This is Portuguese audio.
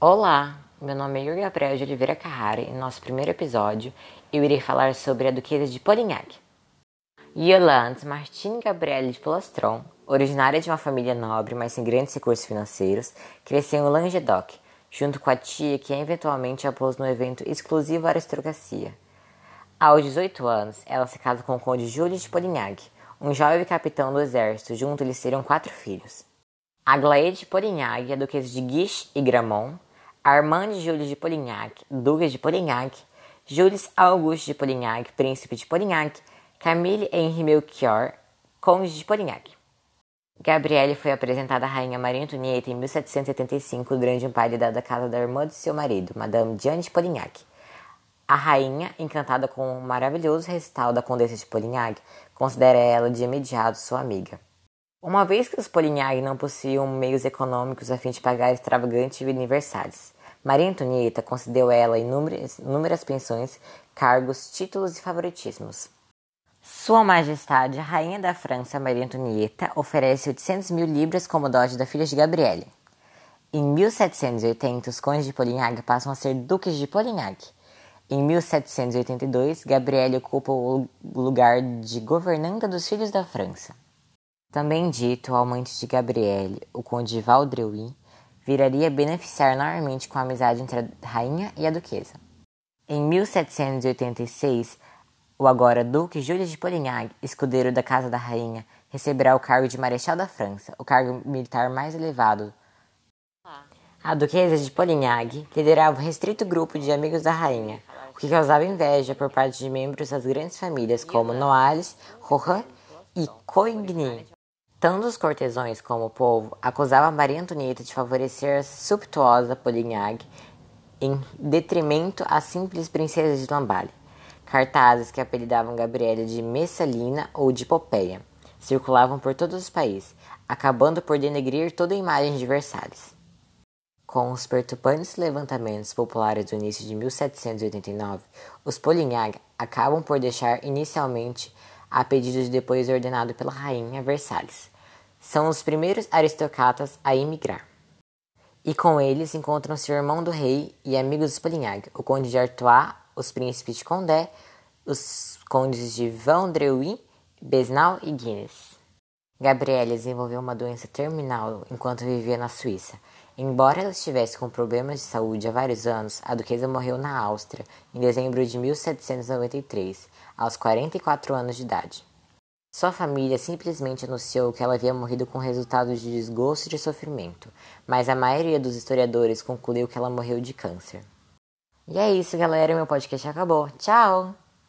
Olá, meu nome é Yuri Gabriel de Oliveira Carrara e no nosso primeiro episódio eu irei falar sobre a Duquesa de Polignac. Yolande Martine Gabrielle de Polastron, originária de uma família nobre, mas sem grandes recursos financeiros, cresceu em Languedoc, junto com a tia que eventualmente a pôs no evento exclusivo aristocracia. Aos 18 anos, ela se casa com o conde Júlio de Polignac, um jovem capitão do exército, junto lhes seriam quatro filhos. Aglaé de Polignac, a duquesa de Guiche e Gramont, Armand Júlio de Polignac, duque de Polignac, Jules Auguste de Polignac, príncipe de Polignac, Camille Henri Melchior, conde de Polignac. Gabrielle foi apresentada à rainha Maria Antonieta em 1775 durante um baile da casa da irmã de seu marido, Madame Diane de Polignac. A rainha, encantada com o maravilhoso recital da Condessa de Polignac, considera ela de imediato sua amiga. Uma vez que os Polignac não possuíam meios econômicos a fim de pagar extravagantes aniversários, Maria Antonieta concedeu a ela inúmeras, inúmeras pensões, cargos, títulos e favoritismos. Sua Majestade, a Rainha da França, Maria Antonieta, oferece 800 mil libras como dote da filha de Gabriele. Em 1780, os condes de Polignac passam a ser duques de Polignac. Em 1782, Gabriele ocupa o lugar de governanta dos filhos da França. Também dito, o amante de Gabriele, o conde Valdreuil, viraria beneficiar enormemente com a amizade entre a rainha e a duquesa. Em 1786, o agora duque Júlio de Polignac, escudeiro da casa da rainha, receberá o cargo de marechal da França, o cargo militar mais elevado. A duquesa de Polignac liderava um restrito grupo de amigos da rainha, o que causava inveja por parte de membros das grandes famílias como Noailles, Rohan e Coigny. Tanto os cortesões como o povo acusavam Maria Antonieta de favorecer a subtuosa Polignac em detrimento às simples princesas de Lamballe. Cartazes que apelidavam Gabriela de Messalina ou de Popeia circulavam por todos os países, acabando por denegrir toda a imagem de Versalhes. Com os perturbantes levantamentos populares do início de 1789, os Polignac acabam por deixar inicialmente, a pedido de depois ordenado pela rainha Versalhes. São os primeiros aristocratas a emigrar. E com eles encontram-se o irmão do rei e amigos dos Polignac, o conde de Artois, os príncipes de Condé, os condes de Vendreuil, Besnal e Guinness. Gabrielle desenvolveu uma doença terminal enquanto vivia na Suíça, Embora ela estivesse com problemas de saúde há vários anos, a duquesa morreu na Áustria em dezembro de 1793, aos 44 anos de idade. Sua família simplesmente anunciou que ela havia morrido com resultados de desgosto e de sofrimento, mas a maioria dos historiadores concluiu que ela morreu de câncer. E é isso, galera. Meu podcast acabou. Tchau!